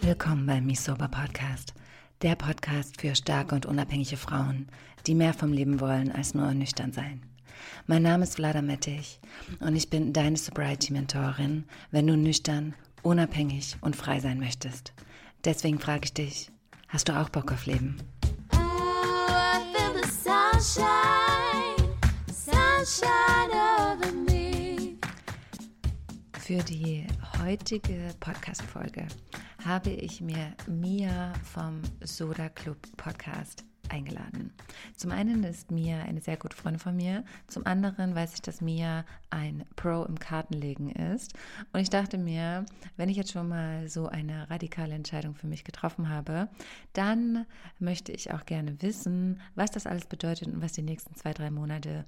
Willkommen beim Misober Podcast, der Podcast für starke und unabhängige Frauen, die mehr vom Leben wollen als nur nüchtern sein. Mein Name ist Vlada Mettich und ich bin deine Sobriety-Mentorin, wenn du nüchtern, unabhängig und frei sein möchtest. Deswegen frage ich dich, hast du auch Bock auf Leben? Oh, sunshine, sunshine Für die heutige Podcast-Folge habe ich mir Mia vom Soda Club Podcast eingeladen. Zum einen ist Mia eine sehr gute Freundin von mir, zum anderen weiß ich, dass Mia ein Pro im Kartenlegen ist. Und ich dachte mir, wenn ich jetzt schon mal so eine radikale Entscheidung für mich getroffen habe, dann möchte ich auch gerne wissen, was das alles bedeutet und was die nächsten zwei, drei Monate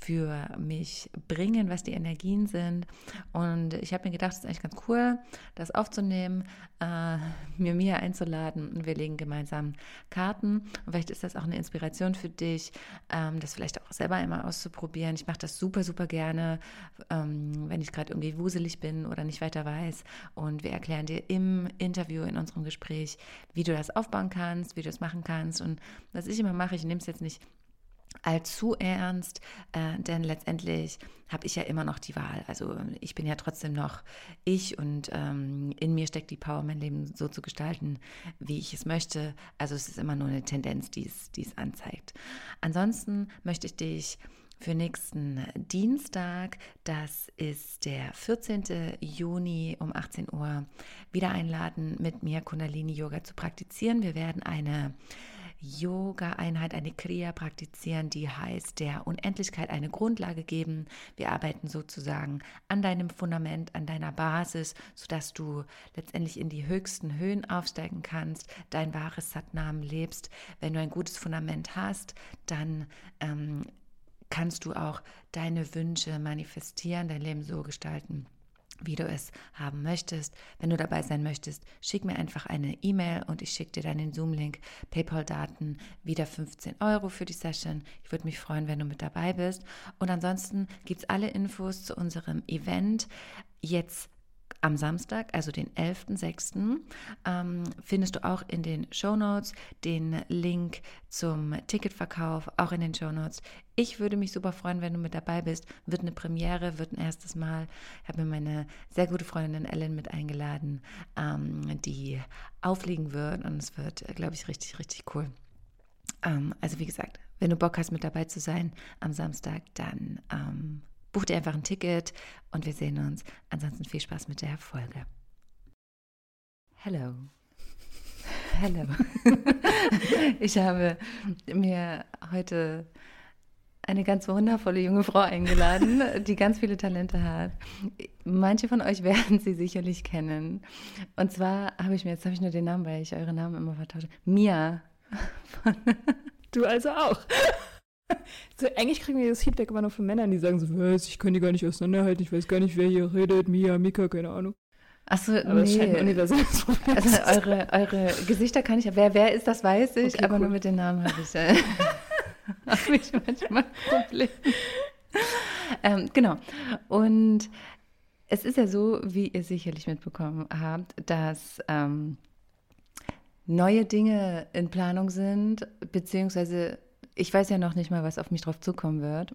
für mich bringen, was die Energien sind. Und ich habe mir gedacht, es ist eigentlich ganz cool, das aufzunehmen, äh, mir Mia einzuladen und wir legen gemeinsam Karten. Und vielleicht ist das auch eine Inspiration für dich, ähm, das vielleicht auch selber einmal auszuprobieren. Ich mache das super, super gerne, ähm, wenn ich gerade irgendwie wuselig bin oder nicht weiter weiß. Und wir erklären dir im Interview, in unserem Gespräch, wie du das aufbauen kannst, wie du es machen kannst. Und was ich immer mache, ich nehme es jetzt nicht allzu ernst, äh, denn letztendlich habe ich ja immer noch die Wahl. Also ich bin ja trotzdem noch ich und ähm, in mir steckt die Power, mein Leben so zu gestalten, wie ich es möchte. Also es ist immer nur eine Tendenz, die es, anzeigt. Ansonsten möchte ich dich für nächsten Dienstag, das ist der 14. Juni um 18 Uhr, wieder einladen, mit mir Kundalini-Yoga zu praktizieren. Wir werden eine Yoga-Einheit, eine Kriya praktizieren, die heißt, der Unendlichkeit eine Grundlage geben. Wir arbeiten sozusagen an deinem Fundament, an deiner Basis, sodass du letztendlich in die höchsten Höhen aufsteigen kannst, dein wahres Satnam lebst. Wenn du ein gutes Fundament hast, dann ähm, kannst du auch deine Wünsche manifestieren, dein Leben so gestalten wie du es haben möchtest. Wenn du dabei sein möchtest, schick mir einfach eine E-Mail und ich schicke dir dann den Zoom-Link, PayPal-Daten, wieder 15 Euro für die Session. Ich würde mich freuen, wenn du mit dabei bist. Und ansonsten gibt es alle Infos zu unserem Event jetzt am Samstag, also den 11.06., ähm, findest du auch in den Show Notes den Link zum Ticketverkauf, auch in den Show Notes. Ich würde mich super freuen, wenn du mit dabei bist. Wird eine Premiere, wird ein erstes Mal. Ich habe mir meine sehr gute Freundin Ellen mit eingeladen, ähm, die auflegen wird und es wird, glaube ich, richtig, richtig cool. Ähm, also wie gesagt, wenn du Bock hast, mit dabei zu sein am Samstag, dann ähm, Buch dir einfach ein Ticket und wir sehen uns. Ansonsten viel Spaß mit der Folge. Hello. Hello. ich habe mir heute eine ganz wundervolle junge Frau eingeladen, die ganz viele Talente hat. Manche von euch werden sie sicherlich kennen. Und zwar habe ich mir, jetzt habe ich nur den Namen, weil ich eure Namen immer vertausche. Mia. du also auch. So, eigentlich kriegen wir das Feedback immer nur von Männern, die sagen so, was, ich kann die gar nicht auseinanderhalten, ich weiß gar nicht, wer hier redet, Mia, Mika, keine Ahnung. Achso, aber nee. scheint ein universelles Problem Also eure, eure Gesichter kann ich, wer, wer ist, das weiß ich, okay, aber cool. nur mit den Namen habe ich, äh, hab ich manchmal Probleme. ähm, genau. Und es ist ja so, wie ihr sicherlich mitbekommen habt, dass ähm, neue Dinge in Planung sind, beziehungsweise ich weiß ja noch nicht mal, was auf mich drauf zukommen wird.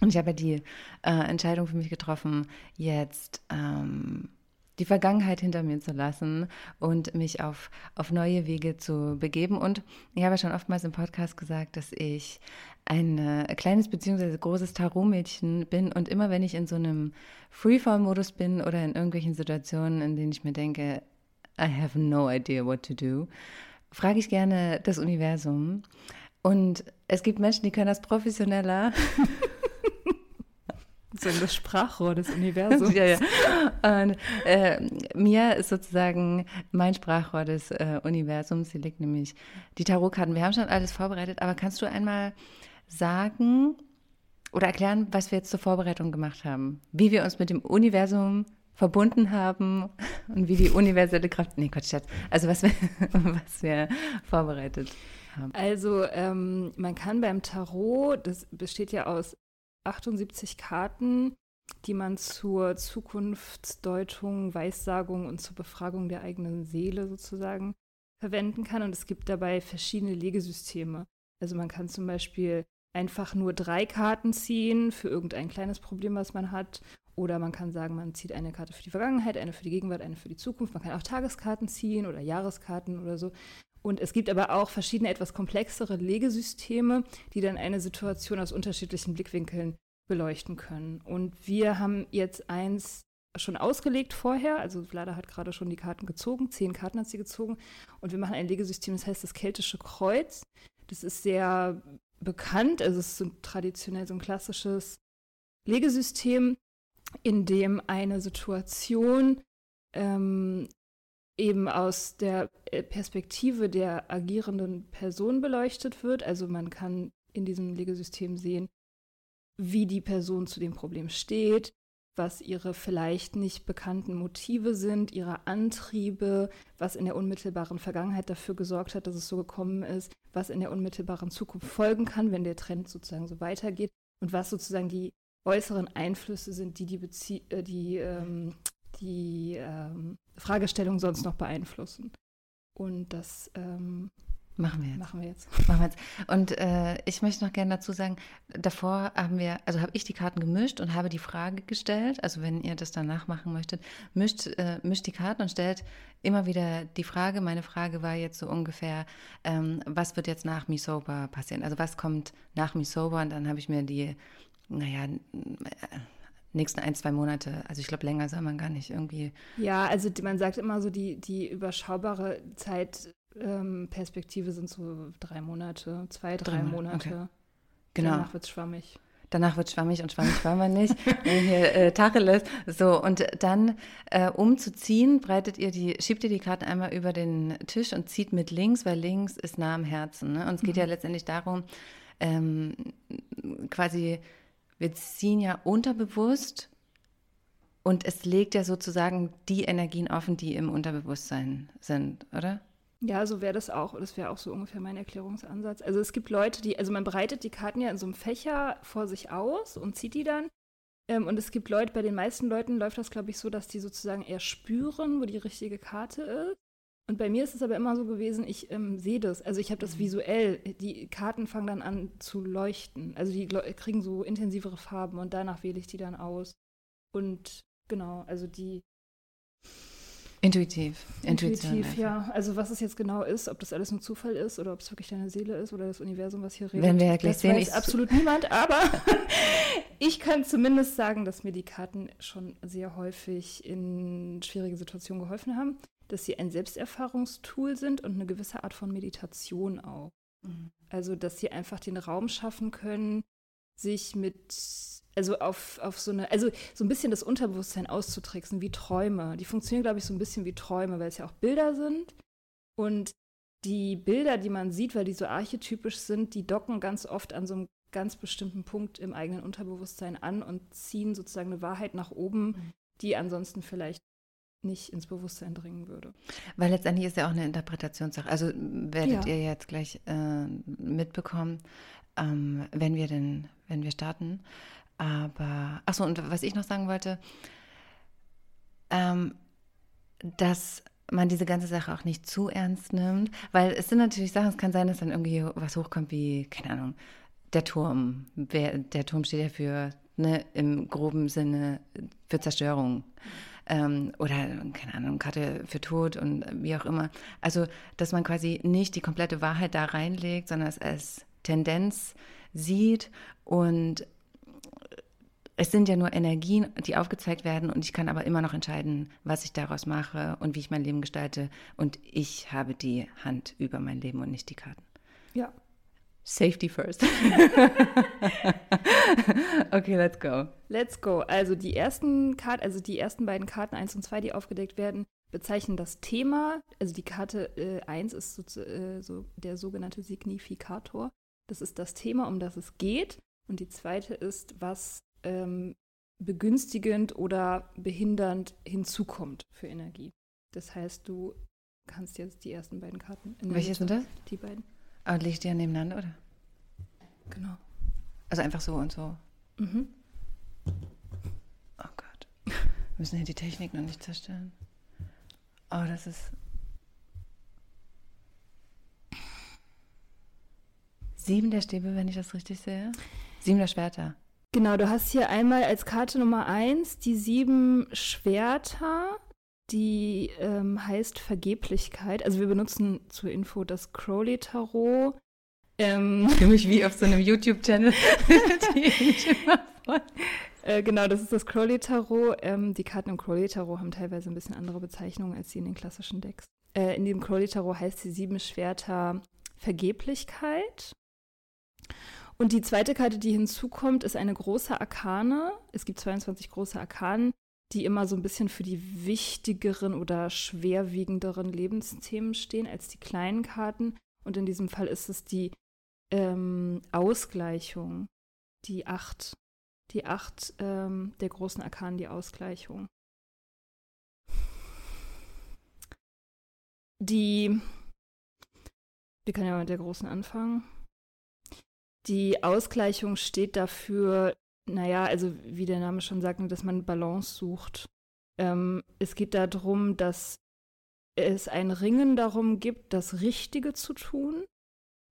Und ich habe ja die äh, Entscheidung für mich getroffen, jetzt ähm, die Vergangenheit hinter mir zu lassen und mich auf, auf neue Wege zu begeben. Und ich habe ja schon oftmals im Podcast gesagt, dass ich ein äh, kleines bzw. großes Tarot-Mädchen bin. Und immer wenn ich in so einem Freeform-Modus bin oder in irgendwelchen Situationen, in denen ich mir denke, I have no idea what to do, frage ich gerne das Universum. Und es gibt Menschen, die können das professioneller. So das Sprachrohr des Universums. ja, ja. Und äh, Mia ist sozusagen mein Sprachrohr des äh, Universums. Sie legt nämlich die Tarotkarten. Wir haben schon alles vorbereitet, aber kannst du einmal sagen oder erklären, was wir jetzt zur Vorbereitung gemacht haben? Wie wir uns mit dem Universum verbunden haben und wie die universelle Kraft. Nee, Gott, Also was wir, was wir vorbereitet haben haben? Also ähm, man kann beim Tarot, das besteht ja aus 78 Karten, die man zur Zukunftsdeutung, Weissagung und zur Befragung der eigenen Seele sozusagen verwenden kann. Und es gibt dabei verschiedene Legesysteme. Also man kann zum Beispiel einfach nur drei Karten ziehen für irgendein kleines Problem, was man hat. Oder man kann sagen, man zieht eine Karte für die Vergangenheit, eine für die Gegenwart, eine für die Zukunft. Man kann auch Tageskarten ziehen oder Jahreskarten oder so. Und es gibt aber auch verschiedene etwas komplexere Legesysteme, die dann eine Situation aus unterschiedlichen Blickwinkeln beleuchten können. Und wir haben jetzt eins schon ausgelegt vorher. Also Vlada hat gerade schon die Karten gezogen, zehn Karten hat sie gezogen. Und wir machen ein Legesystem, das heißt das Keltische Kreuz. Das ist sehr bekannt. Also es ist so traditionell so ein klassisches Legesystem, in dem eine Situation ähm, eben aus der äh, Perspektive der agierenden Person beleuchtet wird. Also man kann in diesem Legesystem sehen, wie die Person zu dem Problem steht, was ihre vielleicht nicht bekannten Motive sind, ihre Antriebe, was in der unmittelbaren Vergangenheit dafür gesorgt hat, dass es so gekommen ist, was in der unmittelbaren Zukunft folgen kann, wenn der Trend sozusagen so weitergeht und was sozusagen die äußeren Einflüsse sind, die die, Bezie äh, die, ähm, die ähm, Fragestellung sonst noch beeinflussen. Und das ähm, Machen wir jetzt. Machen wir jetzt. Machen wir jetzt. Und äh, ich möchte noch gerne dazu sagen, davor haben wir, also habe ich die Karten gemischt und habe die Frage gestellt, also wenn ihr das danach machen möchtet, mischt, äh, mischt die Karten und stellt immer wieder die Frage, meine Frage war jetzt so ungefähr, ähm, was wird jetzt nach Misoba passieren? Also was kommt nach Misoba? Und dann habe ich mir die, naja, äh, nächsten ein, zwei Monate, also ich glaube, länger soll man gar nicht irgendwie. Ja, also man sagt immer so, die, die überschaubare Zeit ähm, sind so drei Monate, zwei, drei, drei Monate. Okay. Genau. Danach wird es schwammig. Danach wird schwammig und schwammig wollen wir nicht. hier äh, Tacheles. So, und dann, äh, um zu ziehen, breitet ihr die, schiebt ihr die Karten einmal über den Tisch und zieht mit links, weil links ist nah am Herzen. Ne? Und es geht mhm. ja letztendlich darum, ähm, quasi, wir ziehen ja unterbewusst und es legt ja sozusagen die Energien offen, die im Unterbewusstsein sind, oder? Ja, so wäre das auch. Das wäre auch so ungefähr mein Erklärungsansatz. Also es gibt Leute, die, also man breitet die Karten ja in so einem Fächer vor sich aus und zieht die dann. Ähm, und es gibt Leute, bei den meisten Leuten läuft das, glaube ich, so, dass die sozusagen eher spüren, wo die richtige Karte ist. Und bei mir ist es aber immer so gewesen, ich ähm, sehe das. Also ich habe das mhm. visuell. Die Karten fangen dann an zu leuchten. Also die kriegen so intensivere Farben und danach wähle ich die dann aus. Und genau, also die Intuitiv. Intuitiv, ja. Also was es jetzt genau ist, ob das alles nur Zufall ist oder ob es wirklich deine Seele ist oder das Universum, was hier redet. Wenn wir ja gleich das sehen, weiß absolut niemand, aber ich kann zumindest sagen, dass mir die Karten schon sehr häufig in schwierige Situationen geholfen haben, dass sie ein Selbsterfahrungstool sind und eine gewisse Art von Meditation auch. Mhm. Also, dass sie einfach den Raum schaffen können, sich mit also auf, auf so eine, also so ein bisschen das Unterbewusstsein auszutricksen, wie Träume. Die funktionieren, glaube ich, so ein bisschen wie Träume, weil es ja auch Bilder sind. Und die Bilder, die man sieht, weil die so archetypisch sind, die docken ganz oft an so einem ganz bestimmten Punkt im eigenen Unterbewusstsein an und ziehen sozusagen eine Wahrheit nach oben, mhm. die ansonsten vielleicht nicht ins Bewusstsein dringen würde. Weil letztendlich ist ja auch eine Interpretationssache. Also werdet ja. ihr jetzt gleich äh, mitbekommen, ähm, wenn wir denn, wenn wir starten. Aber, achso, und was ich noch sagen wollte, ähm, dass man diese ganze Sache auch nicht zu ernst nimmt, weil es sind natürlich Sachen, es kann sein, dass dann irgendwie was hochkommt wie, keine Ahnung, der Turm. Der, der Turm steht ja für, ne, im groben Sinne für Zerstörung. Ähm, oder, keine Ahnung, Karte für Tod und wie auch immer. Also, dass man quasi nicht die komplette Wahrheit da reinlegt, sondern es als Tendenz sieht und es sind ja nur Energien, die aufgezeigt werden und ich kann aber immer noch entscheiden, was ich daraus mache und wie ich mein Leben gestalte. Und ich habe die Hand über mein Leben und nicht die Karten. Ja. Safety first. okay, let's go. Let's go. Also die ersten Karten, also die ersten beiden Karten 1 und 2, die aufgedeckt werden, bezeichnen das Thema. Also die Karte äh, 1 ist so, äh, so der sogenannte Signifikator. Das ist das Thema, um das es geht. Und die zweite ist, was ähm, begünstigend oder behindernd hinzukommt für Energie. Das heißt, du kannst jetzt die ersten beiden Karten. Welche sind das? Die beiden. Aber die ja nebeneinander, oder? Genau. Also einfach so und so. Mhm. Wir müssen hier die Technik noch nicht zerstören. Oh, das ist. Sieben der Stäbe, wenn ich das richtig sehe. Sieben der Schwerter. Genau, du hast hier einmal als Karte Nummer eins die sieben Schwerter, die ähm, heißt Vergeblichkeit. Also wir benutzen zur Info das Crowley Tarot. Ähm, Für mich wie auf so einem YouTube-Channel. äh, genau, das ist das Crowley Tarot. Ähm, die Karten im Crowley Tarot haben teilweise ein bisschen andere Bezeichnungen als die in den klassischen Decks. Äh, in dem Crowley Tarot heißt die sieben Schwerter Vergeblichkeit. Und die zweite Karte, die hinzukommt, ist eine große Arkane. Es gibt 22 große Arkanen, die immer so ein bisschen für die wichtigeren oder schwerwiegenderen Lebensthemen stehen als die kleinen Karten. Und in diesem Fall ist es die ähm, Ausgleichung, die acht, die acht ähm, der großen Arkanen, die Ausgleichung. Die, wir können ja mit der großen anfangen. Die Ausgleichung steht dafür, naja, also wie der Name schon sagt, dass man Balance sucht. Ähm, es geht darum, dass es ein Ringen darum gibt, das Richtige zu tun,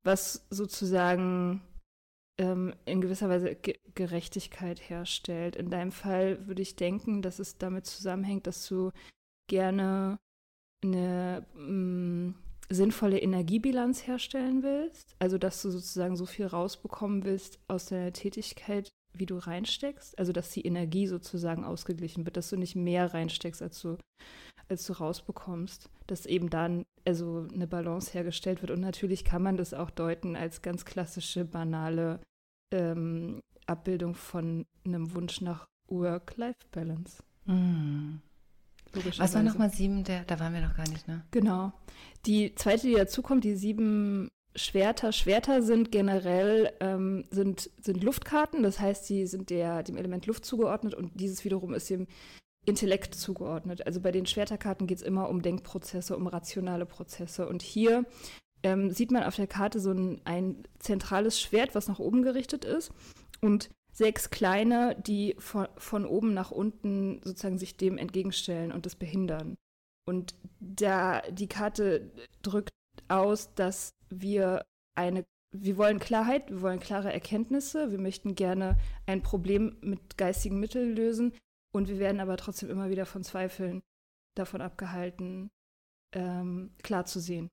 was sozusagen ähm, in gewisser Weise Ge Gerechtigkeit herstellt. In deinem Fall würde ich denken, dass es damit zusammenhängt, dass du gerne eine mm, sinnvolle Energiebilanz herstellen willst, also dass du sozusagen so viel rausbekommen willst aus deiner Tätigkeit, wie du reinsteckst, also dass die Energie sozusagen ausgeglichen wird, dass du nicht mehr reinsteckst, als du, als du rausbekommst, dass eben dann also eine Balance hergestellt wird. Und natürlich kann man das auch deuten als ganz klassische, banale ähm, Abbildung von einem Wunsch nach Work-Life-Balance. Mm. Was war nochmal sieben? Der, da waren wir noch gar nicht, ne? Genau. Die zweite, die dazukommt, die sieben Schwerter. Schwerter sind generell ähm, sind, sind Luftkarten, das heißt, sie sind der, dem Element Luft zugeordnet und dieses wiederum ist dem Intellekt zugeordnet. Also bei den Schwerterkarten geht es immer um Denkprozesse, um rationale Prozesse. Und hier ähm, sieht man auf der Karte so ein, ein zentrales Schwert, was nach oben gerichtet ist. Und sechs kleine, die von, von oben nach unten sozusagen sich dem entgegenstellen und das behindern. Und da die Karte drückt aus, dass wir eine, wir wollen Klarheit, wir wollen klare Erkenntnisse, wir möchten gerne ein Problem mit geistigen Mitteln lösen und wir werden aber trotzdem immer wieder von Zweifeln davon abgehalten, ähm, klar zu sehen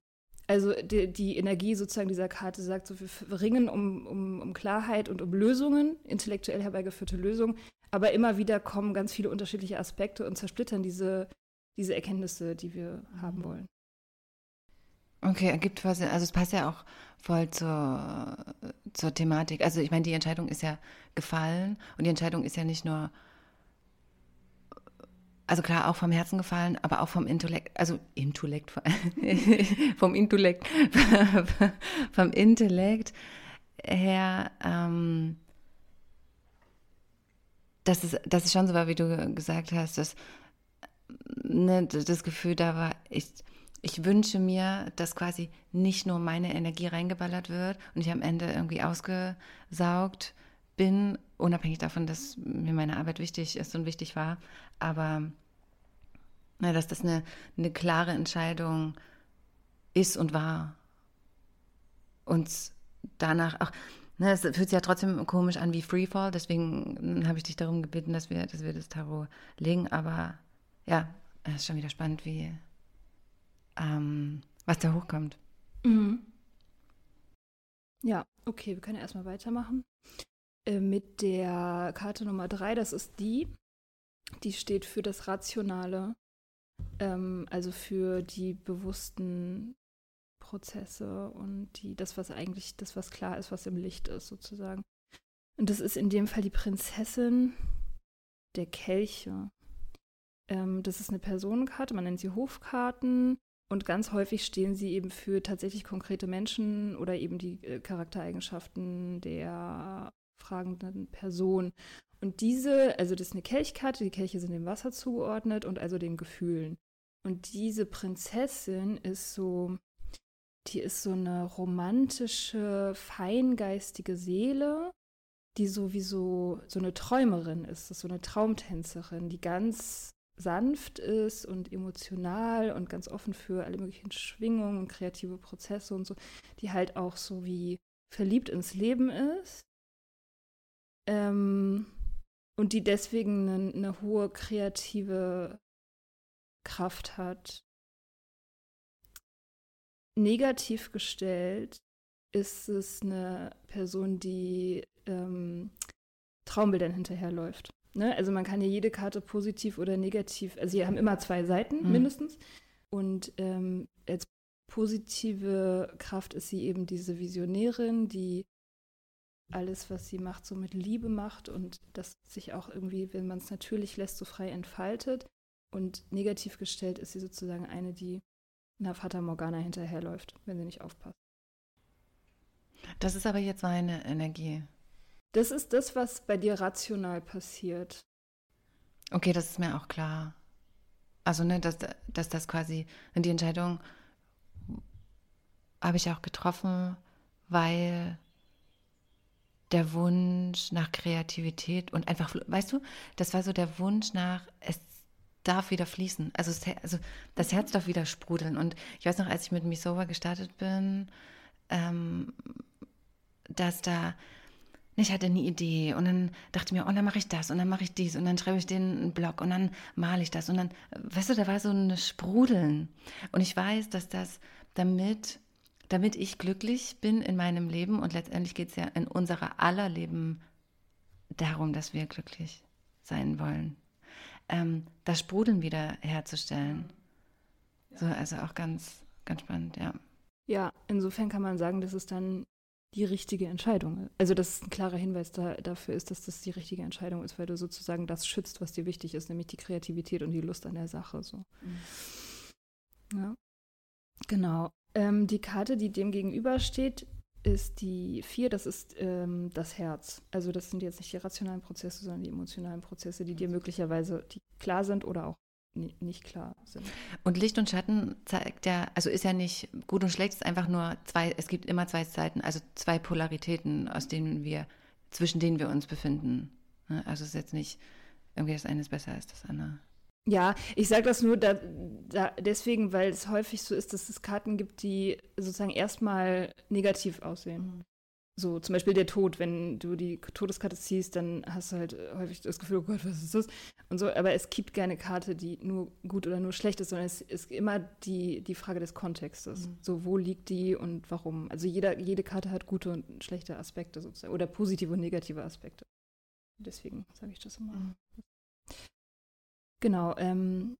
also die, die, Energie sozusagen dieser Karte sagt, so, wir ringen um, um, um Klarheit und um Lösungen, intellektuell herbeigeführte Lösungen, aber immer wieder kommen ganz viele unterschiedliche Aspekte und zersplittern diese, diese Erkenntnisse, die wir haben wollen. Okay, ergibt quasi, also es passt ja auch voll zur, zur Thematik. Also ich meine, die Entscheidung ist ja gefallen und die Entscheidung ist ja nicht nur also klar, auch vom Herzen gefallen, aber auch vom Intellekt, also Intellekt, vom Intellekt, vom Intellekt her, ähm, dass, es, dass es schon so war, wie du gesagt hast, dass ne, das Gefühl da war, ich, ich wünsche mir, dass quasi nicht nur meine Energie reingeballert wird und ich am Ende irgendwie ausgesaugt bin, unabhängig davon, dass mir meine Arbeit wichtig ist und wichtig war, aber na, dass das eine, eine klare Entscheidung ist und war. Und danach, ach, ne, es fühlt sich ja trotzdem komisch an wie Freefall, deswegen habe ich dich darum gebeten, dass wir, dass wir das Tarot legen, aber ja, es ist schon wieder spannend, wie, ähm, was da hochkommt. Mhm. Ja, okay, wir können erstmal weitermachen. Äh, mit der Karte Nummer drei, das ist die, die steht für das Rationale, ähm, also für die bewussten Prozesse und die, das, was eigentlich, das, was klar ist, was im Licht ist, sozusagen. Und das ist in dem Fall die Prinzessin der Kelche. Ähm, das ist eine Personenkarte, man nennt sie Hofkarten. Und ganz häufig stehen sie eben für tatsächlich konkrete Menschen oder eben die äh, Charaktereigenschaften der fragenden Person. Und diese, also das ist eine Kelchkarte, die Kelche sind dem Wasser zugeordnet und also den Gefühlen. Und diese Prinzessin ist so, die ist so eine romantische, feingeistige Seele, die sowieso so eine Träumerin ist, ist so eine Traumtänzerin, die ganz sanft ist und emotional und ganz offen für alle möglichen Schwingungen und kreative Prozesse und so, die halt auch so wie verliebt ins Leben ist ähm, und die deswegen eine, eine hohe kreative Kraft hat. Negativ gestellt ist es eine Person, die ähm, Traumbildern hinterherläuft. Ne? Also man kann ja jede Karte positiv oder negativ, also sie haben immer zwei Seiten mhm. mindestens. Und ähm, als positive Kraft ist sie eben diese Visionärin, die alles, was sie macht, so mit Liebe macht und das sich auch irgendwie, wenn man es natürlich lässt, so frei entfaltet. Und negativ gestellt ist sie sozusagen eine, die einer Fata Morgana hinterherläuft, wenn sie nicht aufpasst. Das ist aber jetzt meine Energie. Das ist das, was bei dir rational passiert. Okay, das ist mir auch klar. Also, ne, dass, dass das quasi, die Entscheidung habe ich auch getroffen, weil der Wunsch nach Kreativität und einfach, weißt du, das war so der Wunsch nach, es darf wieder fließen. Also, es, also das Herz darf wieder sprudeln. Und ich weiß noch, als ich mit Misova gestartet bin, ähm, dass da ich hatte eine Idee und dann dachte ich mir, oh, dann mache ich das und dann mache ich dies und dann schreibe ich den einen Blog und dann male ich das und dann, weißt du, da war so ein Sprudeln. Und ich weiß, dass das damit, damit ich glücklich bin in meinem Leben und letztendlich geht es ja in unserer aller Leben darum, dass wir glücklich sein wollen, ähm, das Sprudeln wieder herzustellen. Ja. So, also auch ganz, ganz spannend, ja. Ja, insofern kann man sagen, dass es dann die richtige Entscheidung. Also dass es ein klarer Hinweis da, dafür ist, dass das die richtige Entscheidung ist, weil du sozusagen das schützt, was dir wichtig ist, nämlich die Kreativität und die Lust an der Sache. So. Mhm. Ja. Genau. Ähm, die Karte, die dem gegenübersteht, ist die vier, das ist ähm, das Herz. Also das sind jetzt nicht die rationalen Prozesse, sondern die emotionalen Prozesse, die dir möglicherweise die klar sind oder auch nicht klar sind. Und Licht und Schatten zeigt ja, also ist ja nicht gut und schlecht, es ist einfach nur zwei, es gibt immer zwei Seiten, also zwei Polaritäten, aus denen wir, zwischen denen wir uns befinden. Ne? Also es ist jetzt nicht irgendwie das eine ist besser als das andere. Ja, ich sage das nur da, da deswegen, weil es häufig so ist, dass es Karten gibt, die sozusagen erstmal negativ aussehen. Mhm. So, zum Beispiel der Tod, wenn du die Todeskarte ziehst, dann hast du halt häufig das Gefühl, oh Gott, was ist das? Und so, aber es gibt keine Karte, die nur gut oder nur schlecht ist, sondern es ist immer die, die Frage des Kontextes. Mhm. So, wo liegt die und warum? Also jeder, jede Karte hat gute und schlechte Aspekte sozusagen oder positive und negative Aspekte. Deswegen sage ich das immer. Mhm. Genau, ähm,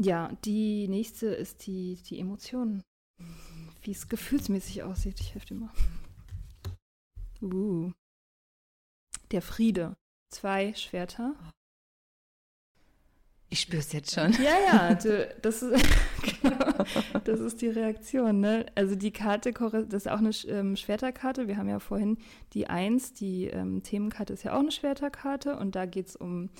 ja, die nächste ist die, die Emotion. Wie es gefühlsmäßig aussieht. Ich helfe dir mal. Uh. Der Friede. Zwei Schwerter. Ich spüre es jetzt schon. Ja, ja, du, das, ist, genau, das ist die Reaktion. Ne? Also die Karte, das ist auch eine ähm, Schwerterkarte. Wir haben ja vorhin die Eins, die ähm, Themenkarte ist ja auch eine Schwerterkarte und da geht es um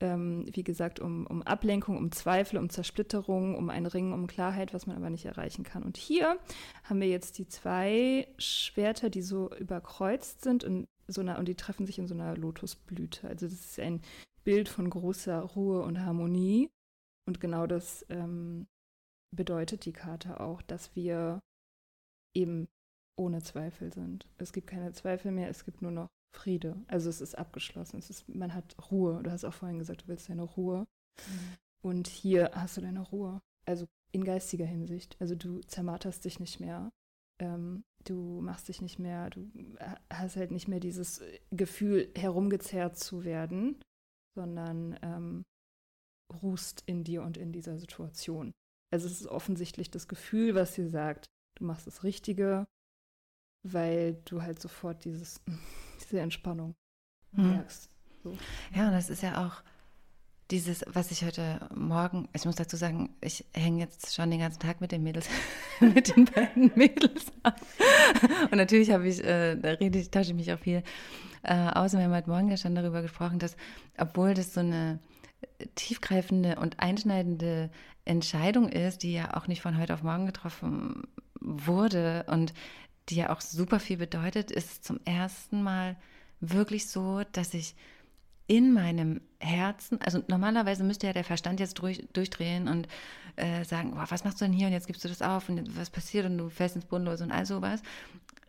ähm, wie gesagt, um, um Ablenkung, um Zweifel, um Zersplitterung, um ein Ringen, um Klarheit, was man aber nicht erreichen kann. Und hier haben wir jetzt die zwei Schwerter, die so überkreuzt sind in so einer, und die treffen sich in so einer Lotusblüte. Also das ist ein Bild von großer Ruhe und Harmonie. Und genau das ähm, bedeutet die Karte auch, dass wir eben ohne Zweifel sind. Es gibt keine Zweifel mehr, es gibt nur noch Friede. Also es ist abgeschlossen. Es ist, man hat Ruhe. Du hast auch vorhin gesagt, du willst deine Ruhe. Mhm. Und hier hast du deine Ruhe. Also in geistiger Hinsicht. Also du zermarterst dich nicht mehr. Ähm, du machst dich nicht mehr, du hast halt nicht mehr dieses Gefühl, herumgezerrt zu werden, sondern ähm, ruhst in dir und in dieser Situation. Also es ist offensichtlich das Gefühl, was dir sagt, du machst das Richtige, weil du halt sofort dieses diese Entspannung hm. merkst. So. Ja, und das ist ja auch dieses, was ich heute Morgen, ich muss dazu sagen, ich hänge jetzt schon den ganzen Tag mit den Mädels, mit den beiden Mädels ab. Und natürlich habe ich, äh, da rede ich, tausche ich mich auch viel äh, aus. Und wir haben heute Morgen ja schon darüber gesprochen, dass, obwohl das so eine tiefgreifende und einschneidende Entscheidung ist, die ja auch nicht von heute auf morgen getroffen wurde und die ja auch super viel bedeutet, ist es zum ersten Mal wirklich so, dass ich in meinem Herzen, also normalerweise müsste ja der Verstand jetzt durch, durchdrehen und äh, sagen, oh, was machst du denn hier und jetzt gibst du das auf und was passiert und du fällst ins Bodenlos und all sowas.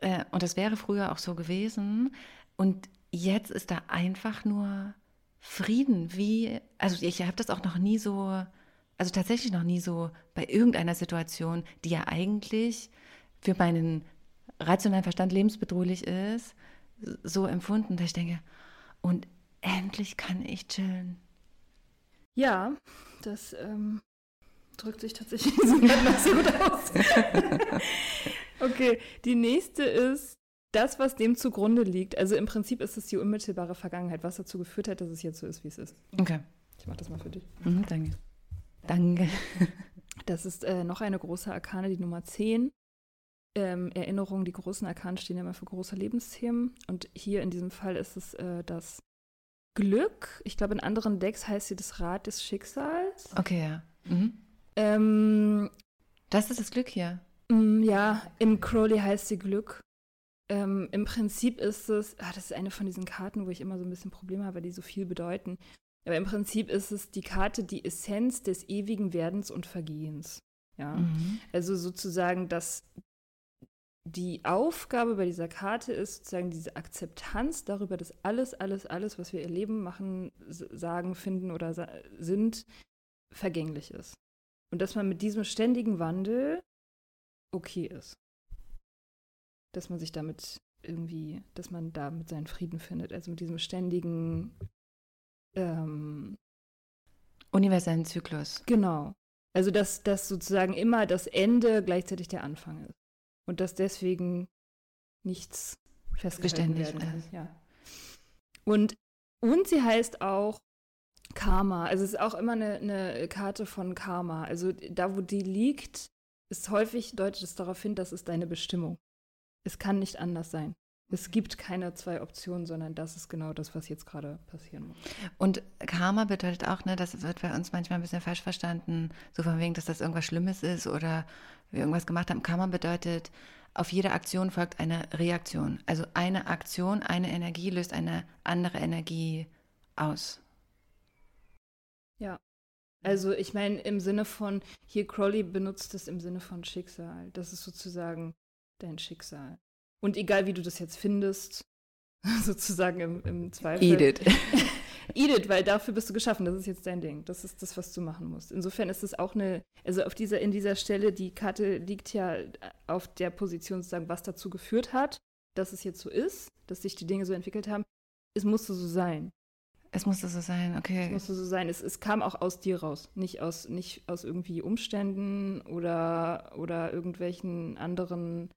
Äh, und das wäre früher auch so gewesen. Und jetzt ist da einfach nur Frieden. Wie, also ich habe das auch noch nie so, also tatsächlich noch nie so bei irgendeiner Situation, die ja eigentlich für meinen rationalen Verstand lebensbedrohlich ist, so empfunden, dass ich denke, und endlich kann ich chillen. Ja, das ähm, drückt sich tatsächlich so gut aus. okay, die nächste ist das, was dem zugrunde liegt. Also im Prinzip ist es die unmittelbare Vergangenheit, was dazu geführt hat, dass es jetzt so ist, wie es ist. Okay. Ich mache das mal für dich. Mhm, danke. Danke. Das ist äh, noch eine große Arkane, die Nummer 10. Ähm, Erinnerungen, die großen Arkanen stehen ja immer für große Lebensthemen. Und hier in diesem Fall ist es äh, das Glück. Ich glaube, in anderen Decks heißt sie das Rad des Schicksals. Okay, ja. Mhm. Ähm, das ist das Glück hier. Mm, ja, im Crowley heißt sie Glück. Ähm, Im Prinzip ist es, ah, das ist eine von diesen Karten, wo ich immer so ein bisschen Probleme habe, weil die so viel bedeuten. Aber im Prinzip ist es die Karte, die Essenz des ewigen Werdens und Vergehens. Ja, mhm. also sozusagen, dass die Aufgabe bei dieser Karte ist sozusagen diese Akzeptanz darüber, dass alles, alles, alles, was wir erleben, machen, sagen, finden oder sind, vergänglich ist. Und dass man mit diesem ständigen Wandel okay ist. Dass man sich damit irgendwie, dass man damit seinen Frieden findet. Also mit diesem ständigen ähm, universellen Zyklus. Genau. Also dass das sozusagen immer das Ende gleichzeitig der Anfang ist. Und dass deswegen nichts festgestellt werden kann. Ja. Und, und sie heißt auch Karma. Also es ist auch immer eine, eine Karte von Karma. Also da, wo die liegt, ist häufig deutet es darauf hin, das ist deine Bestimmung. Es kann nicht anders sein. Es gibt keine zwei Optionen, sondern das ist genau das, was jetzt gerade passieren muss. Und Karma bedeutet auch, ne, das wird bei uns manchmal ein bisschen falsch verstanden, so von wegen, dass das irgendwas Schlimmes ist oder wir irgendwas gemacht haben. Karma bedeutet, auf jede Aktion folgt eine Reaktion. Also eine Aktion, eine Energie löst eine andere Energie aus. Ja. Also ich meine im Sinne von, hier Crowley benutzt es im Sinne von Schicksal. Das ist sozusagen dein Schicksal. Und egal wie du das jetzt findest, sozusagen im, im Zweifel. Edith. Edith, weil dafür bist du geschaffen. Das ist jetzt dein Ding. Das ist das, was du machen musst. Insofern ist es auch eine, also auf dieser, in dieser Stelle, die Karte liegt ja auf der Position sozusagen, was dazu geführt hat, dass es jetzt so ist, dass sich die Dinge so entwickelt haben. Es musste so sein. Es musste so sein, okay. Es musste so sein. Es, es kam auch aus dir raus, nicht aus, nicht aus irgendwie Umständen oder, oder irgendwelchen anderen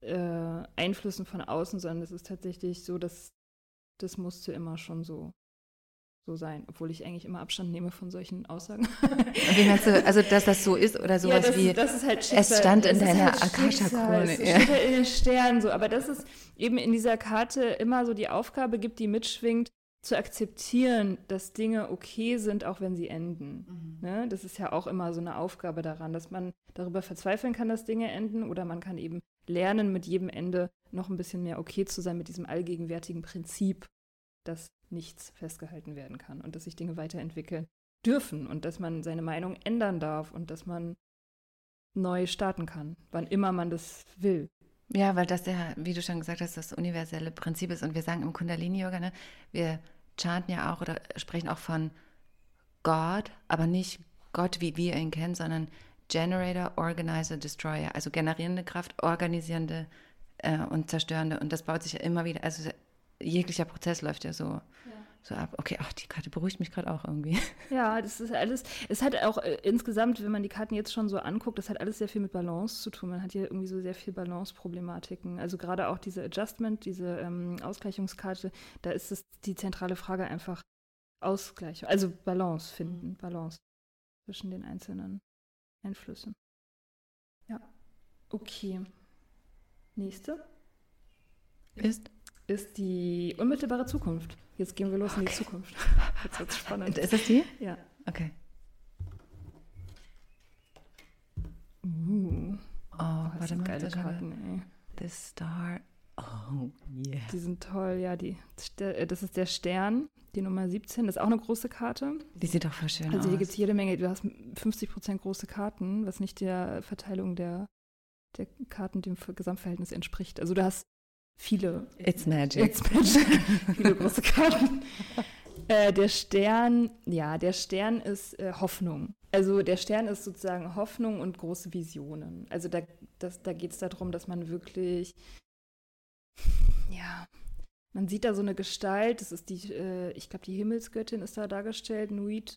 äh, Einflüssen von außen, sondern es ist tatsächlich so, dass das musste immer schon so so sein, obwohl ich eigentlich immer Abstand nehme von solchen Aussagen. Wie meinst du, also dass das so ist oder sowas ja, das, wie das ist halt es stand in deiner halt Akasha-Krone. Es steht halt in den Sternen so, aber das ist eben in dieser Karte immer so die Aufgabe gibt, die mitschwingt, zu akzeptieren, dass Dinge okay sind, auch wenn sie enden. Mhm. Ne? Das ist ja auch immer so eine Aufgabe daran, dass man darüber verzweifeln kann, dass Dinge enden, oder man kann eben lernen, mit jedem Ende noch ein bisschen mehr okay zu sein mit diesem allgegenwärtigen Prinzip, dass nichts festgehalten werden kann und dass sich Dinge weiterentwickeln dürfen und dass man seine Meinung ändern darf und dass man neu starten kann, wann immer man das will. Ja, weil das ja, wie du schon gesagt hast, das universelle Prinzip ist. Und wir sagen im Kundalini-Yoga, ne, wir chanten ja auch oder sprechen auch von Gott, aber nicht Gott, wie wir ihn kennen, sondern Generator, Organizer, Destroyer. Also generierende Kraft, organisierende äh, und zerstörende. Und das baut sich ja immer wieder, also jeglicher Prozess läuft ja so. Ja so ab. Okay, ach, die Karte beruhigt mich gerade auch irgendwie. Ja, das ist alles. Es hat auch äh, insgesamt, wenn man die Karten jetzt schon so anguckt, das hat alles sehr viel mit Balance zu tun. Man hat hier irgendwie so sehr viel Balance-Problematiken. Also gerade auch diese Adjustment, diese ähm, Ausgleichungskarte, da ist es die zentrale Frage einfach Ausgleich, also Balance finden, mhm. Balance zwischen den einzelnen Einflüssen. Ja. Okay. Nächste. Ist? Ist die unmittelbare Zukunft. Jetzt gehen wir los okay. in die Zukunft. Jetzt wird es spannend. Ist das die? Ja. Okay. Uh. Oh, warte mal. Geile Karten, ey. The Star. Oh, Oh, yeah. Die sind toll, ja. Die, äh, das ist der Stern, die Nummer 17. Das ist auch eine große Karte. Die sieht auch voll schön also, aus. Also hier gibt es jede Menge. Du hast 50 Prozent große Karten, was nicht der Verteilung der, der Karten dem Gesamtverhältnis entspricht. Also du hast viele. It's magic. It's magic. viele große Karten. Äh, der Stern, ja, der Stern ist äh, Hoffnung. Also der Stern ist sozusagen Hoffnung und große Visionen. Also da, da geht es darum, dass man wirklich, ja, man sieht da so eine Gestalt, das ist die, äh, ich glaube, die Himmelsgöttin ist da dargestellt, Nuit,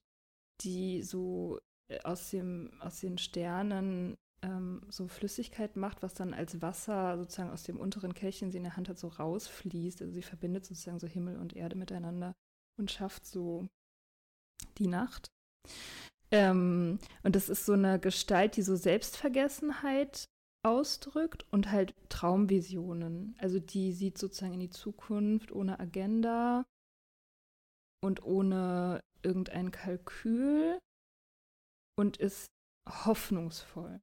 die so äh, aus, dem, aus den Sternen ähm, so Flüssigkeit macht, was dann als Wasser sozusagen aus dem unteren Kelch, den sie in der Hand hat, so rausfließt. Also sie verbindet sozusagen so Himmel und Erde miteinander und schafft so die Nacht. Ähm, und das ist so eine Gestalt, die so Selbstvergessenheit ausdrückt und halt Traumvisionen. Also die sieht sozusagen in die Zukunft ohne Agenda und ohne irgendein Kalkül und ist hoffnungsvoll.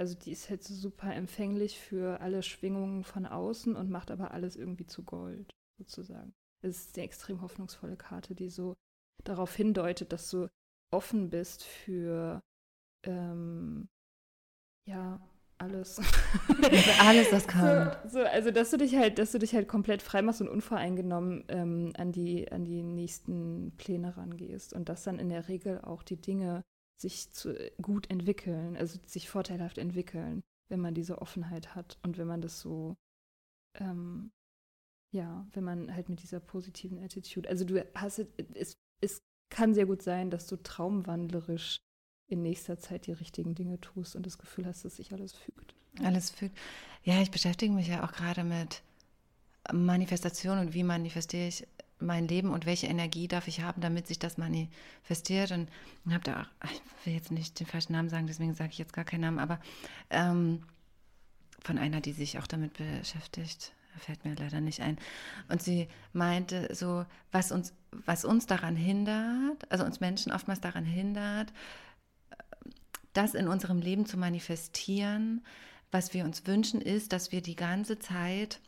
Also die ist halt so super empfänglich für alle Schwingungen von außen und macht aber alles irgendwie zu Gold, sozusagen. Es ist eine extrem hoffnungsvolle Karte, die so darauf hindeutet, dass du offen bist für ähm, ja alles. Also alles, was kommt. So, so, also dass du dich halt, dass du dich halt komplett frei machst und unvoreingenommen ähm, an die an die nächsten Pläne rangehst und dass dann in der Regel auch die Dinge sich zu, gut entwickeln, also sich vorteilhaft entwickeln, wenn man diese Offenheit hat und wenn man das so ähm, ja, wenn man halt mit dieser positiven Attitude, also du hast es, es kann sehr gut sein, dass du traumwandlerisch in nächster Zeit die richtigen Dinge tust und das Gefühl hast, dass sich alles fügt. Alles fügt. Ja, ich beschäftige mich ja auch gerade mit Manifestation und wie manifestiere ich mein Leben und welche Energie darf ich haben, damit sich das manifestiert. Und habe da auch, ich will jetzt nicht den falschen Namen sagen, deswegen sage ich jetzt gar keinen Namen, aber ähm, von einer, die sich auch damit beschäftigt, fällt mir leider nicht ein. Und sie meinte so, was uns, was uns daran hindert, also uns Menschen oftmals daran hindert, das in unserem Leben zu manifestieren, was wir uns wünschen, ist, dass wir die ganze Zeit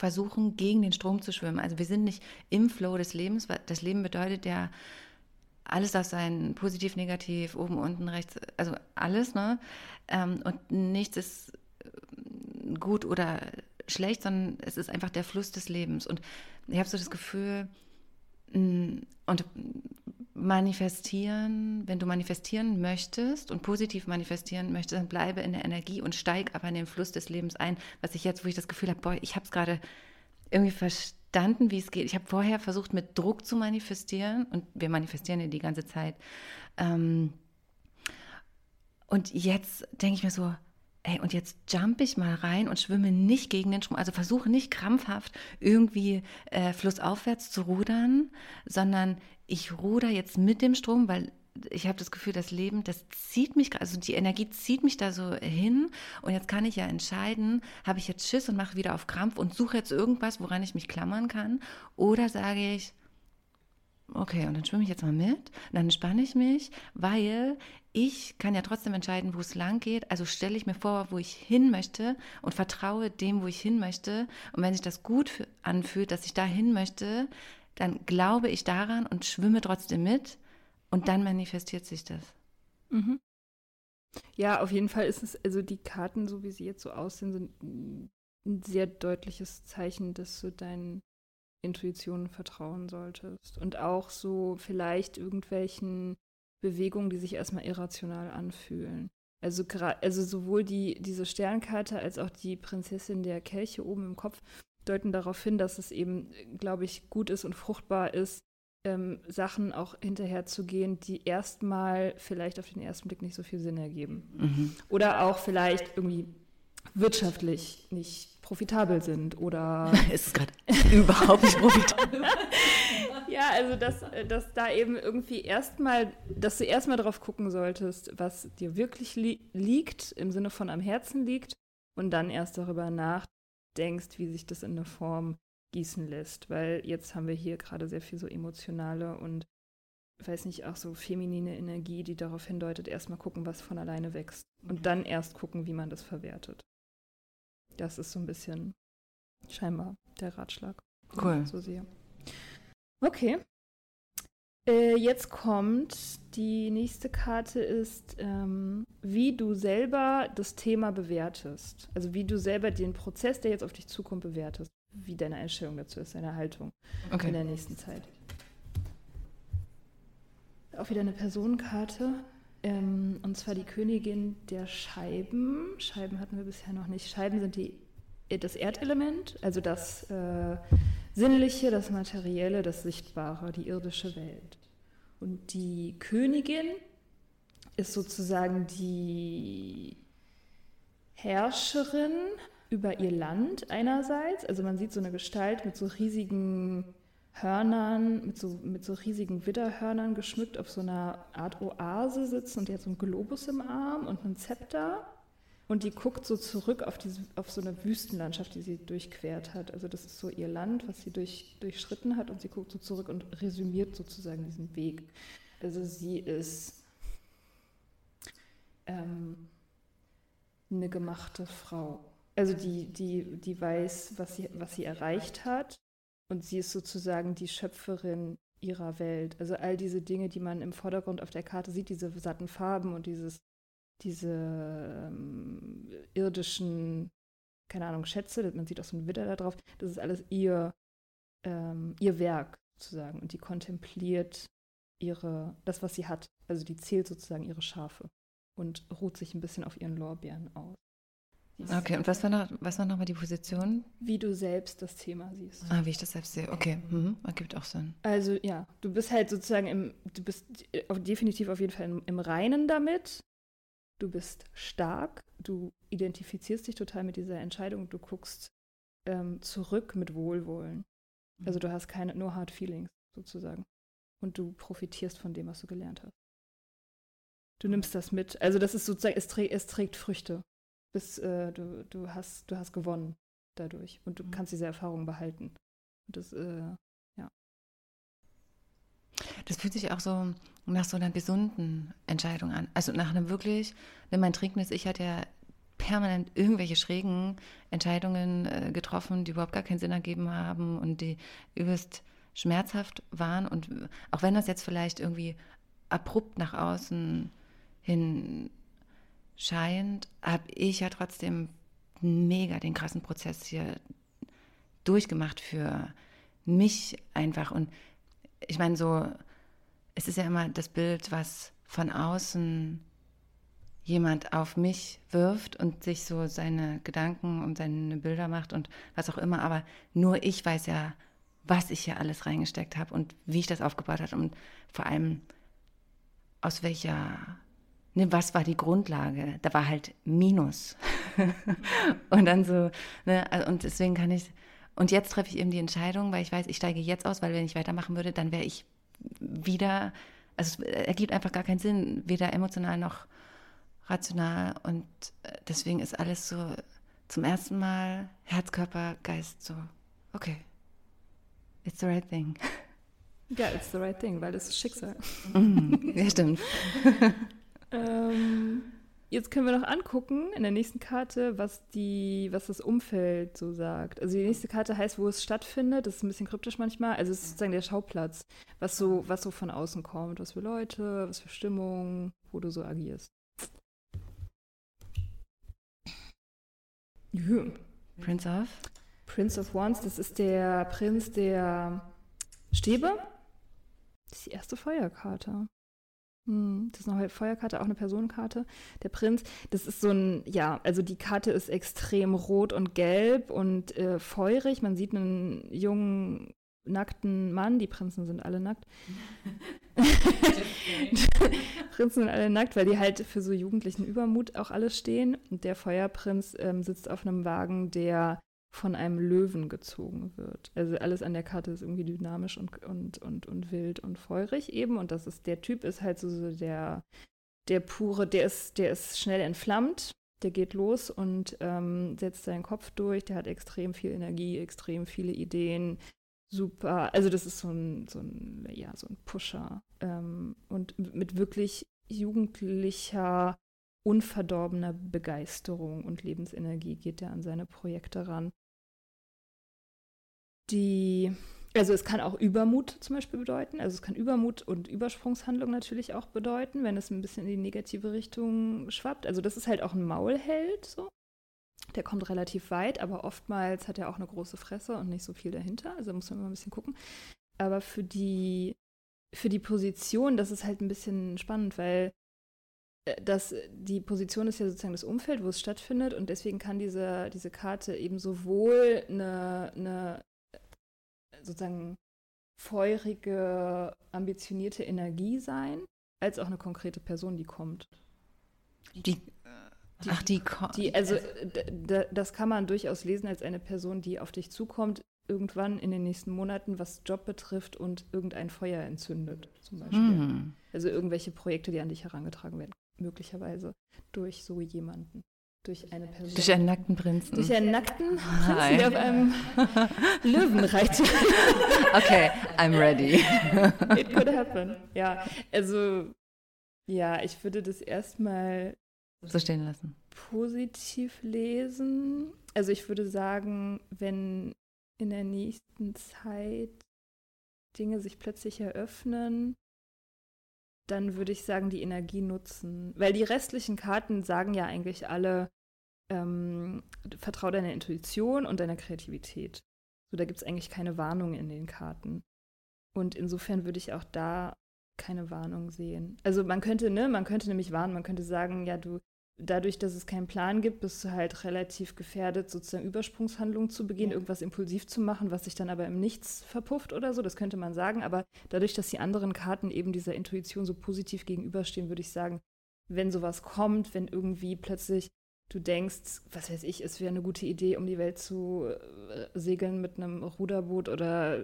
versuchen, gegen den Strom zu schwimmen. Also wir sind nicht im Flow des Lebens, weil das Leben bedeutet ja, alles darf sein, positiv, negativ, oben, unten, rechts, also alles, ne? Ähm, und nichts ist gut oder schlecht, sondern es ist einfach der Fluss des Lebens. Und ich habe so das Gefühl, mm, und manifestieren, wenn du manifestieren möchtest und positiv manifestieren möchtest, dann bleibe in der Energie und steig aber in den Fluss des Lebens ein. Was ich jetzt, wo ich das Gefühl habe, boah, ich habe es gerade irgendwie verstanden, wie es geht. Ich habe vorher versucht, mit Druck zu manifestieren und wir manifestieren ja die ganze Zeit. Ähm, und jetzt denke ich mir so, ey, und jetzt jump ich mal rein und schwimme nicht gegen den Strom, also versuche nicht krampfhaft irgendwie äh, flussaufwärts zu rudern, sondern ich ruder jetzt mit dem Strom, weil ich habe das Gefühl, das Leben, das zieht mich, also die Energie zieht mich da so hin. Und jetzt kann ich ja entscheiden, habe ich jetzt Schiss und mache wieder auf Krampf und suche jetzt irgendwas, woran ich mich klammern kann? Oder sage ich, okay, und dann schwimme ich jetzt mal mit, und dann entspanne ich mich, weil ich kann ja trotzdem entscheiden, wo es lang geht. Also stelle ich mir vor, wo ich hin möchte und vertraue dem, wo ich hin möchte. Und wenn sich das gut anfühlt, dass ich da hin möchte, dann glaube ich daran und schwimme trotzdem mit. Und dann manifestiert sich das. Mhm. Ja, auf jeden Fall ist es, also die Karten, so wie sie jetzt so aussehen, sind ein sehr deutliches Zeichen, dass du deinen Intuitionen vertrauen solltest. Und auch so vielleicht irgendwelchen Bewegungen, die sich erstmal irrational anfühlen. Also, also sowohl die, diese Sternkarte als auch die Prinzessin der Kelche oben im Kopf deuten darauf hin, dass es eben, glaube ich, gut ist und fruchtbar ist, ähm, Sachen auch hinterherzugehen, die erstmal vielleicht auf den ersten Blick nicht so viel Sinn ergeben. Mhm. Oder auch vielleicht irgendwie wirtschaftlich nicht profitabel sind oder. Es ist gerade überhaupt nicht profitabel. ja, also dass, dass da eben irgendwie erstmal, dass du erstmal drauf gucken solltest, was dir wirklich li liegt, im Sinne von am Herzen liegt, und dann erst darüber nachdenkst, wie sich das in eine Form gießen lässt. Weil jetzt haben wir hier gerade sehr viel so emotionale und weiß nicht, auch so feminine Energie, die darauf hindeutet, erstmal gucken, was von alleine wächst. Und dann erst gucken, wie man das verwertet. Das ist so ein bisschen scheinbar der Ratschlag. Cool. So sehe. Okay. Äh, jetzt kommt die nächste Karte ist, ähm, wie du selber das Thema bewertest. Also wie du selber den Prozess, der jetzt auf dich zukommt, bewertest. Wie deine Einstellung dazu ist, deine Haltung Okay. in der nächsten Zeit. Auch wieder eine Personenkarte. Ähm, und zwar die Königin der Scheiben. Scheiben hatten wir bisher noch nicht. Scheiben sind die, das Erdelement, also das äh, Sinnliche, das Materielle, das Sichtbare, die irdische Welt. Und die Königin ist sozusagen die Herrscherin über ihr Land einerseits. Also man sieht so eine Gestalt mit so riesigen Hörnern, mit so, mit so riesigen Widderhörnern geschmückt auf so einer Art Oase sitzen und die hat so einen Globus im Arm und einen Zepter. Und die guckt so zurück auf, diese, auf so eine Wüstenlandschaft, die sie durchquert hat. Also das ist so ihr Land, was sie durch, durchschritten hat und sie guckt so zurück und resümiert sozusagen diesen Weg. Also sie ist ähm, eine gemachte Frau. Also die, die, die weiß, was sie, was sie erreicht hat und sie ist sozusagen die Schöpferin ihrer Welt. Also all diese Dinge, die man im Vordergrund auf der Karte sieht, diese satten Farben und dieses diese ähm, irdischen, keine Ahnung, Schätze, man sieht auch so einen Widder da drauf, das ist alles ihr, ähm, ihr Werk sozusagen. Und die kontempliert ihre, das, was sie hat. Also die zählt sozusagen ihre Schafe und ruht sich ein bisschen auf ihren Lorbeeren aus. Okay, und was war noch, was war nochmal die Position? Wie du selbst das Thema siehst. Ah, wie ich das selbst sehe. Okay, mhm. ergibt auch Sinn. Also ja, du bist halt sozusagen im, du bist äh, definitiv auf jeden Fall im, im Reinen damit. Du bist stark, du identifizierst dich total mit dieser Entscheidung, du guckst ähm, zurück mit Wohlwollen. Also du hast keine, no hard feelings sozusagen. Und du profitierst von dem, was du gelernt hast. Du nimmst das mit. Also das ist sozusagen, es, trä es trägt Früchte. Bis, äh, du, du, hast, du hast gewonnen dadurch. Und du Mhm. kannst diese Erfahrung behalten. Und das, äh, Das fühlt sich auch so nach so einer gesunden Entscheidung an. Also nach einem wirklich, wenn mein trinkendes Ich hat ja permanent irgendwelche schrägen Entscheidungen äh, getroffen, die überhaupt gar keinen Sinn ergeben haben und die übelst schmerzhaft waren. Und auch wenn das jetzt vielleicht irgendwie abrupt nach außen hin scheint, habe ich ja trotzdem mega den krassen Prozess hier durchgemacht für mich einfach. Und ich meine, so, es ist ja immer das Bild, was von außen jemand auf mich wirft und sich so seine Gedanken und seine Bilder macht und was auch immer. Aber nur ich weiß ja, was ich hier alles reingesteckt habe und wie ich das aufgebaut habe und vor allem aus welcher, ne, was war die Grundlage? Da war halt Minus. und dann so, ne, also- und deswegen kann ich, und jetzt treffe ich eben die Entscheidung, weil ich weiß, ich steige jetzt aus, weil wenn ich weitermachen würde, dann wäre ich wieder, also es ergibt einfach gar keinen Sinn, weder emotional noch rational. Und äh, deswegen ist alles so zum ersten Mal Herz, Körper, Geist so, okay, it's the right thing. Ja, it's the right thing, weil das ist Schicksal. Mhm, ja, stimmt. ähm, jetzt können wir noch angucken in der nächsten Karte, was, die, was das Umfeld so sagt. Also die nächste Karte heißt, wo es stattfindet. Das ist ein bisschen kryptisch manchmal. Also es ist sozusagen der Schauplatz, was so, was so von außen kommt. Was für Leute, was für Stimmung, wo du so agierst. Ja. Prince of? Prince of Wands, das ist der Prinz der Stäbe. Das ist die erste Feuerkarte. Hm, das ist eine Feuerkarte, auch eine Personenkarte. Der Prinz, das ist so ein, ja, also die Karte ist extrem rot und gelb und äh, feurig. Man sieht einen jungen, nackten Mann. Die Prinzen sind alle nackt. Prinzen sind alle nackt, weil die halt für so jugendlichen Übermut auch alle stehen. Und der Feuerprinz ähm, sitzt auf einem Wagen, der von einem Löwen gezogen wird. Also alles an der Karte ist irgendwie dynamisch und, und, und, und wild und feurig eben. Und das ist, der Typ ist halt so, so der, der pure, der ist, der ist schnell entflammt, der geht los und ähm, setzt seinen Kopf durch, der hat extrem viel Energie, extrem viele Ideen. Super, also das ist so ein, so ein, ja, so ein Pusher. Ähm, und mit wirklich jugendlicher, unverdorbener Begeisterung und Lebensenergie geht er an seine Projekte ran. Die, also es kann auch Übermut zum Beispiel bedeuten. Also es kann Übermut und Übersprungshandlung natürlich auch bedeuten, wenn es ein bisschen in die negative Richtung schwappt. Also das ist halt auch ein Maulheld so. Der kommt relativ weit, aber oftmals hat er auch eine große Fresse und nicht so viel dahinter. Also muss man immer ein bisschen gucken. Aber für die, für die Position, das ist halt ein bisschen spannend, weil äh, das, die Position ist ja sozusagen das Umfeld, wo es stattfindet und deswegen kann diese, diese Karte eben sowohl eine, eine sozusagen feurige, ambitionierte Energie sein, als auch eine konkrete Person, die kommt. Die die, Ach, die, die Also das kann man durchaus lesen als eine Person, die auf dich zukommt, irgendwann in den nächsten Monaten, was Job betrifft und irgendein Feuer entzündet, zum Beispiel. Mm. Also irgendwelche Projekte, die an dich herangetragen werden, möglicherweise durch so jemanden. Durch eine Person. Durch einen nackten Prinzen. Durch einen nackten Prinzen, der auf einem Löwen reitet. okay, I'm ready. It could happen. Ja, also ja, ich würde das erstmal so stehen lassen. Positiv lesen. Also ich würde sagen, wenn in der nächsten Zeit Dinge sich plötzlich eröffnen, dann würde ich sagen, die Energie nutzen. Weil die restlichen Karten sagen ja eigentlich alle, ähm, vertrau deiner Intuition und deiner Kreativität. So, da gibt es eigentlich keine Warnung in den Karten. Und insofern würde ich auch da keine Warnung sehen. Also man könnte, ne, man könnte nämlich warnen, man könnte sagen, ja, du dadurch, dass es keinen Plan gibt, bist du halt relativ gefährdet, sozusagen Übersprungshandlungen zu begehen, ja. irgendwas impulsiv zu machen, was sich dann aber im Nichts verpufft oder so. Das könnte man sagen. Aber dadurch, dass die anderen Karten eben dieser Intuition so positiv gegenüberstehen, würde ich sagen, wenn sowas kommt, wenn irgendwie plötzlich du denkst, was weiß ich, es wäre eine gute Idee, um die Welt zu äh, segeln mit einem Ruderboot oder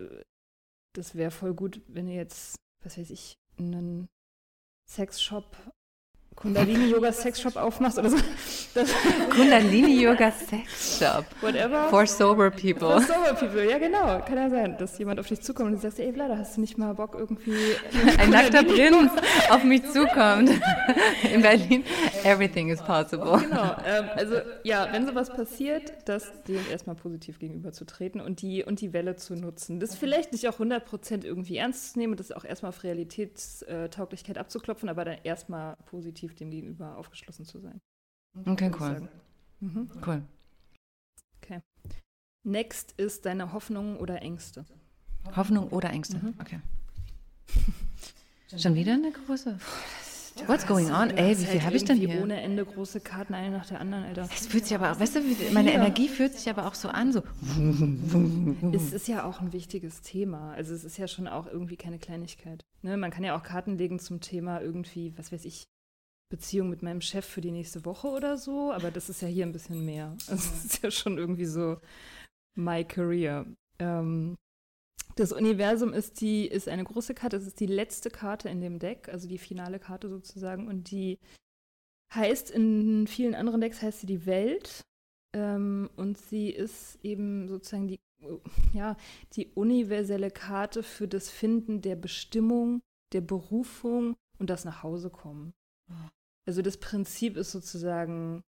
das wäre voll gut, wenn ihr jetzt, was weiß ich, einen Sexshop Kundalini Yoga Sex Shop aufmachst oder so. Kundalini Yoga Sex Shop. Whatever. For sober people. For sober people, ja genau. Kann ja sein, dass jemand auf dich zukommt und du sagst, ey Vlada, hast du nicht mal Bock irgendwie... Ein nackter Prinz auf mich zukommt. In Berlin, everything is possible. Genau, ähm, also ja, wenn sowas passiert, das dem erstmal positiv gegenüberzutreten und die, und die Welle zu nutzen. Das vielleicht nicht auch 100% irgendwie ernst zu nehmen und das auch erstmal auf Realitätstauglichkeit abzuklopfen, aber dann erstmal positiv positiv dem Gegenüber aufgeschlossen zu sein. Okay, cool. Mhm. Cool. Okay. Next ist deine Hoffnung oder Ängste. Hoffnung oder Ängste, mhm. okay. Schon wieder eine große. What's going on? Ey, wie viel halt habe ich denn hier? Ohne Ende große Karten, eine nach der anderen, Alter. Es fühlt sich aber auch, weißt du, meine Energie fühlt sich aber auch so an, so. Es ist ja auch ein wichtiges Thema. Also es ist ja schon auch irgendwie keine Kleinigkeit. Ne? Man kann ja auch Karten legen zum Thema irgendwie, was weiß ich, Beziehung mit meinem Chef für die nächste Woche oder so, aber das ist ja hier ein bisschen mehr. Also das ist ja schon irgendwie so my career. Ähm, das Universum ist die, ist eine große Karte, es ist die letzte Karte in dem Deck, also die finale Karte sozusagen, und die heißt in vielen anderen Decks heißt sie die Welt. Ähm, und sie ist eben sozusagen die, ja, die universelle Karte für das Finden der Bestimmung, der Berufung und das Nachhausekommen. Also das Prinzip ist sozusagen,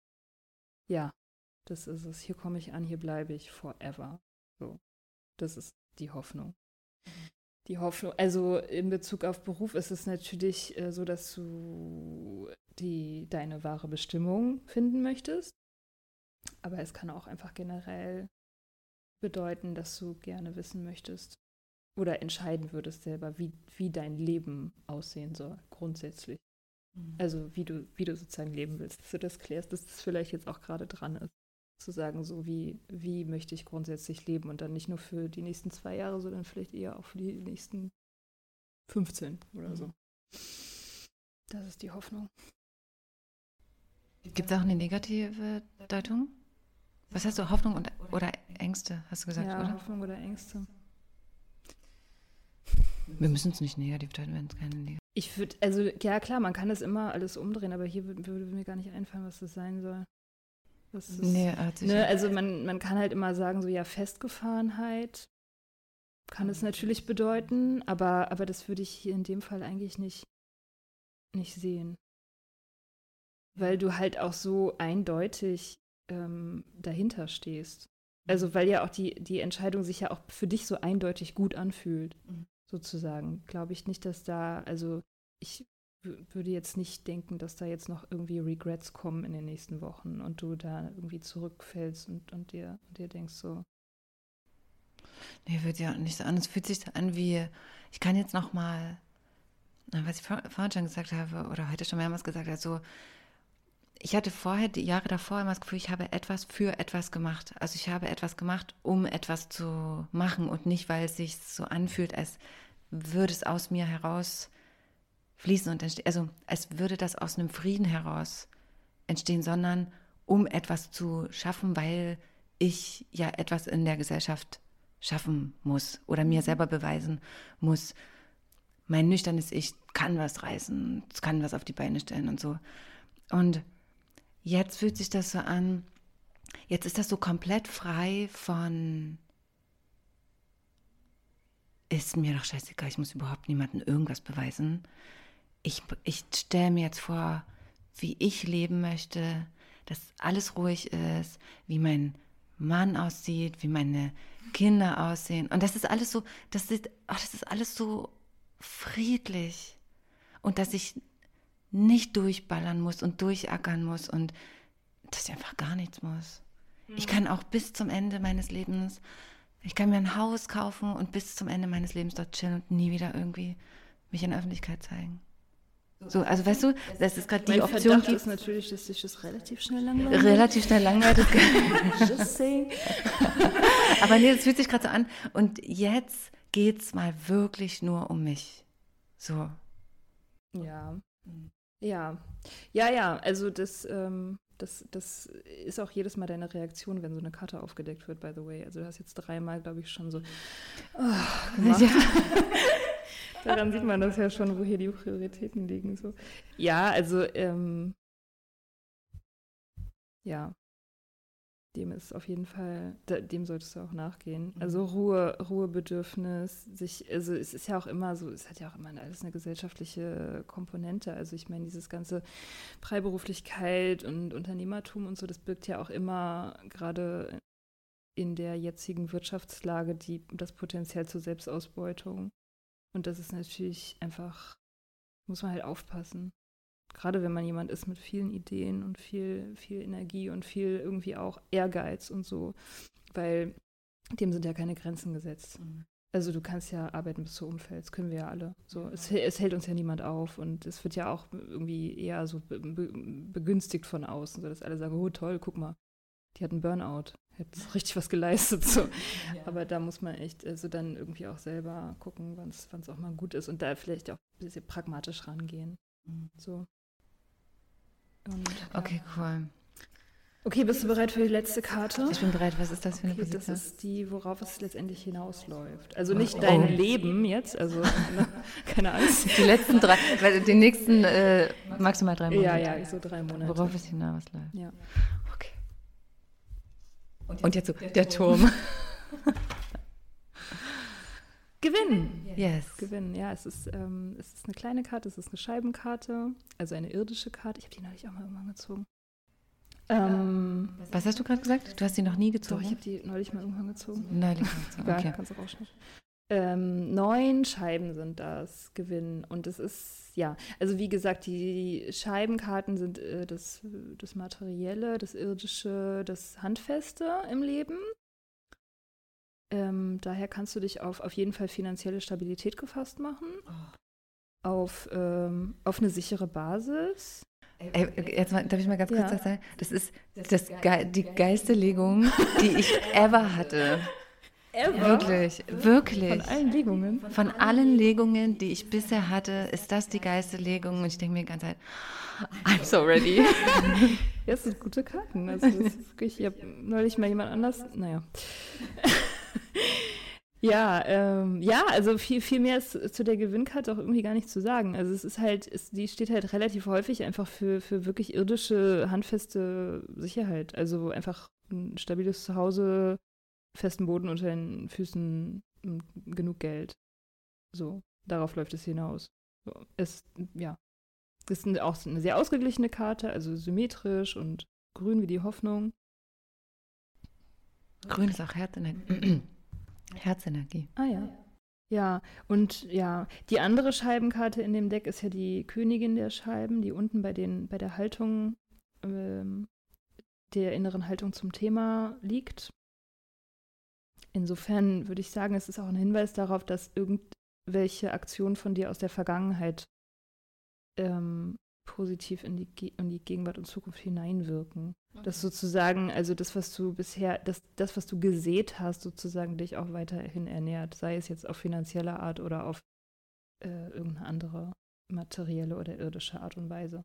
ja, das ist es. Hier komme ich an, hier bleibe ich forever. So, das ist die Hoffnung. Die Hoffnung, also in Bezug auf Beruf ist es natürlich äh, so, dass du die, deine wahre Bestimmung finden möchtest. Aber es kann auch einfach generell bedeuten, dass du gerne wissen möchtest oder entscheiden würdest selber, wie, wie dein Leben aussehen soll, grundsätzlich. Mhm. Also wie du, wie du sozusagen leben willst, dass du das klärst, dass das vielleicht jetzt auch gerade dran ist. Zu sagen, so wie, wie möchte ich grundsätzlich leben und dann nicht nur für die nächsten zwei Jahre, sondern vielleicht eher auch für die nächsten 15 oder mhm. so. Das ist die Hoffnung. Gibt es auch eine negative Deutung? Was hast du, Hoffnung und, oder Ängste, hast du gesagt, ja, oder? Hoffnung oder Ängste. Wir müssen es nicht negativ deuten, wenn es keine negativ ich würde, also ja klar, man kann das immer alles umdrehen, aber hier würde, würde mir gar nicht einfallen, was das sein soll. Das ist, nee, ne, also man, man kann halt immer sagen, so ja, Festgefahrenheit kann es natürlich bedeuten, aber, aber das würde ich hier in dem Fall eigentlich nicht, nicht sehen. Weil du halt auch so eindeutig ähm, dahinter stehst. Also weil ja auch die, die Entscheidung sich ja auch für dich so eindeutig gut anfühlt, mhm. Sozusagen. Glaube ich nicht, dass da, also ich würde jetzt nicht denken, dass da jetzt noch irgendwie Regrets kommen in den nächsten Wochen und du da irgendwie zurückfällst und, und, dir, und dir denkst so. Nee, wird ja nicht so an. Es fühlt sich an wie, ich kann jetzt noch mal, was ich vorhin schon gesagt habe oder heute schon mehrmals gesagt habe, so, ich hatte vorher, die Jahre davor immer das Gefühl, ich habe etwas für etwas gemacht. Also ich habe etwas gemacht, um etwas zu machen und nicht, weil es sich so anfühlt, als würde es aus mir heraus fließen und entstehen. Also als würde das aus einem Frieden heraus entstehen, sondern um etwas zu schaffen, weil ich ja etwas in der Gesellschaft schaffen muss oder mir mhm. selber beweisen muss. Mein nüchternes Ich kann was reißen, kann was auf die Beine stellen und so. Und jetzt fühlt sich das so an, jetzt ist das so komplett frei von, ist mir doch scheißegal, ich muss überhaupt niemandem irgendwas beweisen. Ich, ich stelle mir jetzt vor, wie ich leben möchte, dass alles ruhig ist, wie mein Mann aussieht, wie meine Kinder aussehen. Und das ist alles so, das ist, ach, das ist alles so friedlich. Und dass ich nicht durchballern muss und durchackern muss und dass ich einfach gar nichts muss. Mhm. Ich kann auch bis zum Ende meines Lebens, ich kann mir ein Haus kaufen und bis zum Ende meines Lebens dort chillen und nie wieder irgendwie mich in der Öffentlichkeit zeigen. So, also weißt du, das ist gerade die Option. Verdacht ist natürlich, dass sich das relativ schnell langweilt. Relativ schnell langweilt. Just saying. Aber nee, das fühlt sich gerade so an. Und jetzt geht es mal wirklich nur um mich. So. Ja. Ja. Ja, ja. Also das, ähm, das, das ist auch jedes Mal deine Reaktion, wenn so eine Karte aufgedeckt wird, by the way. Also du hast jetzt dreimal, glaube ich, schon so oh, gemacht. Ja. Daran sieht man das ja schon, wo hier die Prioritäten liegen. So. Ja, also ähm, ja, dem ist auf jeden Fall, dem solltest du auch nachgehen. Mhm. Also Ruhe, Ruhebedürfnis, sich, also es ist ja auch immer so, es hat ja auch immer alles eine gesellschaftliche Komponente. Also ich meine, dieses ganze Freiberuflichkeit und Unternehmertum und so, das birgt ja auch immer gerade in der jetzigen Wirtschaftslage die, das Potenzial zur Selbstausbeutung. Und das ist natürlich einfach, muss man halt aufpassen. Gerade wenn man jemand ist mit vielen Ideen und viel, viel Energie und viel irgendwie auch Ehrgeiz und so. Weil dem sind ja keine Grenzen gesetzt. Mhm. Also du kannst ja arbeiten bis du umfällst, können wir ja alle. So, es, es, hält uns ja niemand auf und es wird ja auch irgendwie eher so be begünstigt von außen, so dass alle sagen, oh toll, guck mal, die hat einen Burnout, hat richtig was geleistet. So. Ja. Aber da muss man echt also dann irgendwie auch selber gucken, wann es auch mal gut ist und da vielleicht auch ein bisschen pragmatisch rangehen. Mhm. So. Und, okay, cool. Okay, bist du bereit für die letzte Karte? Ich bin bereit. Was ist das für eine okay, Position? Das ist die, worauf es letztendlich hinausläuft. Also nicht oh. dein Leben jetzt, also keine Angst. Die letzten drei, die nächsten äh, maximal drei Monate. Ja, ja, so drei Monate. Worauf es hinausläuft. Ja. Und jetzt so, der Turm. Gewinnen. Yes. Gewinnen, ja. Es ist, ähm, es ist eine kleine Karte, es ist eine Scheibenkarte, also eine irdische Karte. Ich habe die neulich auch mal irgendwann gezogen. Ähm, Was hast du gerade gesagt? Du hast die noch nie gezogen? Doch, ich habe die neulich mal irgendwann gezogen. Neulich gezogen, okay. Ja, kannst du rausschneiden. Ähm, neun Scheiben sind das, Gewinnen. Und es ist, ja, also wie gesagt, die Scheibenkarten sind äh, das, das Materielle, das Irdische, das Handfeste im Leben. Ähm, daher kannst du dich auf auf jeden Fall finanzielle Stabilität gefasst machen. Oh. Auf, ähm, auf eine sichere Basis. Ey, jetzt mal, darf ich mal ganz kurz ja. sagen? Das ist das, das die geilste Legung, die ich ever hatte. Ever? Wirklich, wirklich. Von allen Legungen? Von allen Legungen, die ich bisher hatte, ist das die geilste Legung. Und ich denke mir die ganze Zeit, I'm so ready. ja, das sind gute Karten. Also das ist wirklich, ich habe neulich mal jemand anders, naja. Ja, ähm, ja, also viel, viel mehr ist zu der Gewinnkarte auch irgendwie gar nicht zu sagen. Also es ist halt, es, die steht halt relativ häufig einfach für, für wirklich irdische, handfeste Sicherheit. Also einfach ein stabiles Zuhause, festen Boden unter den Füßen, genug Geld. So, darauf läuft es hinaus. So, es, ja, ist auch eine sehr ausgeglichene Karte, also symmetrisch und grün wie die Hoffnung. Grün ist auch Herzenergie. Herzenergie. Ah ja. Ja, und ja, die andere Scheibenkarte in dem Deck ist ja die Königin der Scheiben, die unten bei, den, bei der Haltung, ähm, der inneren Haltung zum Thema liegt. Insofern würde ich sagen, es ist auch ein Hinweis darauf, dass irgendwelche Aktionen von dir aus der Vergangenheit ähm, positiv in die, in die Gegenwart und Zukunft hineinwirken. Okay. Dass sozusagen, also das, was du bisher, das, das, was du gesät hast, sozusagen dich auch weiterhin ernährt, sei es jetzt auf finanzielle Art oder auf äh, irgendeine andere materielle oder irdische Art und Weise.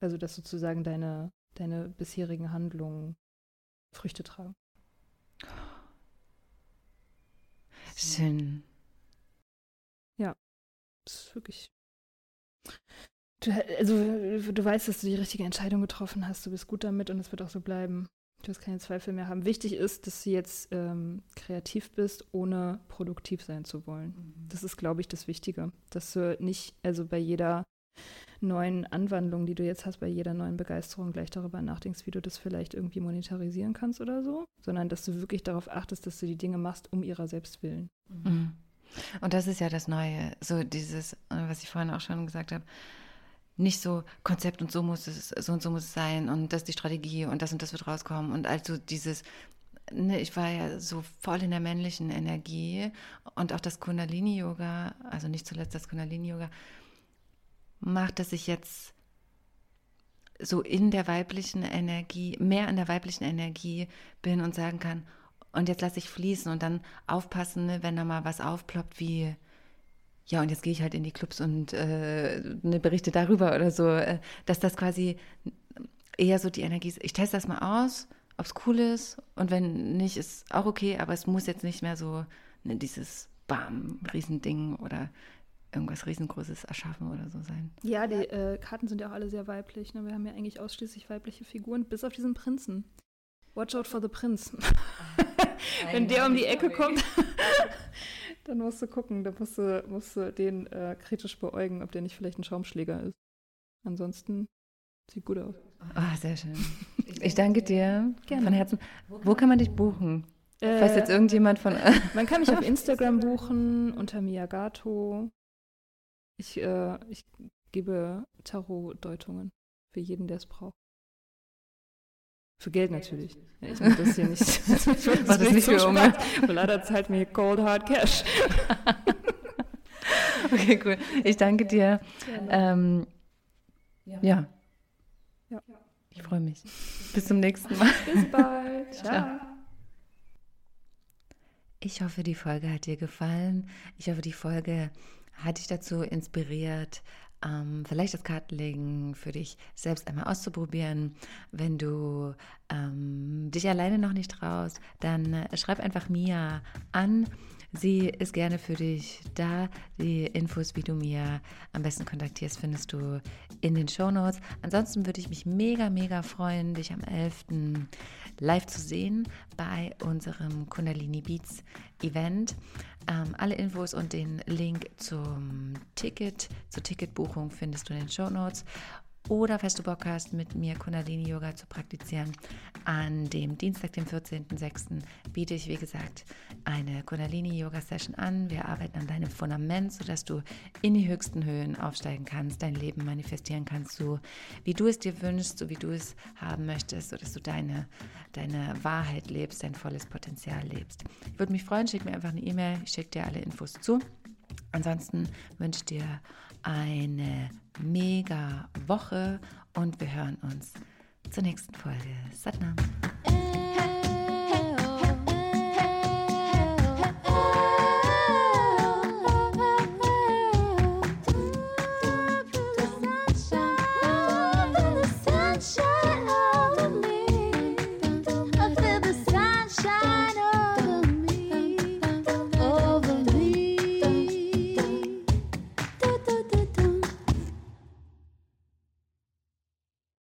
Also dass sozusagen deine, deine bisherigen Handlungen Früchte tragen. Schön. Ja, das ist wirklich Du, also, du weißt, dass du die richtige Entscheidung getroffen hast. Du bist gut damit und es wird auch so bleiben. Du wirst keine Zweifel mehr haben. Wichtig ist, dass du jetzt ähm, kreativ bist, ohne produktiv sein zu wollen. Mhm. Das ist, glaube ich, das Wichtige. Dass du nicht, also bei jeder neuen Anwandlung, die du jetzt hast, bei jeder neuen Begeisterung gleich darüber nachdenkst, wie du das vielleicht irgendwie monetarisieren kannst oder so, sondern dass du wirklich darauf achtest, dass du die Dinge machst, um ihrer selbst willen. Mhm. Und das ist ja das Neue, so dieses, was ich vorhin auch schon gesagt habe, nicht so Konzept und so muss es, so und so muss es sein und das ist die Strategie und das und das wird rauskommen. Und also dieses, ne, ich war ja so voll in der männlichen Energie und auch das Kundalini-Yoga, also nicht zuletzt das Kundalini-Yoga, macht, dass ich jetzt so in der weiblichen Energie, mehr in der weiblichen Energie bin und sagen kann, und jetzt lasse ich fließen und dann aufpassen, ne, wenn da mal was aufploppt wie ja, und jetzt gehe ich halt in die Clubs und äh, ne, berichte darüber oder so, äh, dass das quasi eher so die Energie ist. Ich teste das mal aus, ob es cool ist und wenn nicht, ist auch okay, aber es muss jetzt nicht mehr so ne, dieses Bam, Riesending oder irgendwas Riesengroßes erschaffen oder so sein. Ja, die äh, Karten sind ja auch alle sehr weiblich. Ne? Wir haben ja eigentlich ausschließlich weibliche Figuren, bis auf diesen Prinzen. Watch out for the Prince. Wenn der um die Ecke kommt, dann musst du gucken, dann musst du, musst du den äh, kritisch beäugen, ob der nicht vielleicht ein Schaumschläger ist. Ansonsten sieht gut aus. Ah, oh, sehr schön. Ich danke dir Gerne. von Herzen. Wo kann man dich buchen? Äh, Weiß jetzt irgendjemand von. man kann mich auf Instagram buchen unter Miyagato. Ich, äh, ich gebe Tarot-Deutungen für jeden, der es braucht. Für Geld natürlich. Ja, ich mache das hier nicht. das Mach das nicht für. Leider zahlt mir Cold Hard Cash. okay, cool. Ich danke dir. Ähm, ja. ja. Ich freue mich. Bis zum nächsten Mal. Bis bald. Ciao. Ich hoffe, die Folge hat dir gefallen. Ich hoffe, die Folge hat dich dazu inspiriert, ähm, vielleicht das Kartenlegen für dich selbst einmal auszuprobieren. Wenn du ähm, dich alleine noch nicht traust, dann äh, schreib einfach Mia an. Sie ist gerne für dich da. Die Infos, wie du mir am besten kontaktierst, findest du in den Show Notes. Ansonsten würde ich mich mega, mega freuen, dich am 11. live zu sehen bei unserem Kundalini Beats Event. Ähm, alle Infos und den Link zum Ticket, zur Ticketbuchung findest du in den Show Notes. Oder falls du Bock hast, mit mir Kundalini Yoga zu praktizieren, an dem Dienstag, dem 14.06. biete ich, wie gesagt, eine Kundalini Yoga Session an. Wir arbeiten an deinem Fundament, sodass du in die höchsten Höhen aufsteigen kannst, dein Leben manifestieren kannst, so wie du es dir wünschst, so wie du es haben möchtest, sodass du deine, deine Wahrheit lebst, dein volles Potenzial lebst. Ich würde mich freuen, schick mir einfach eine E-Mail, ich schicke dir alle Infos zu. Ansonsten wünsche ich dir eine mega Woche und wir hören uns zur nächsten Folge. Satnam.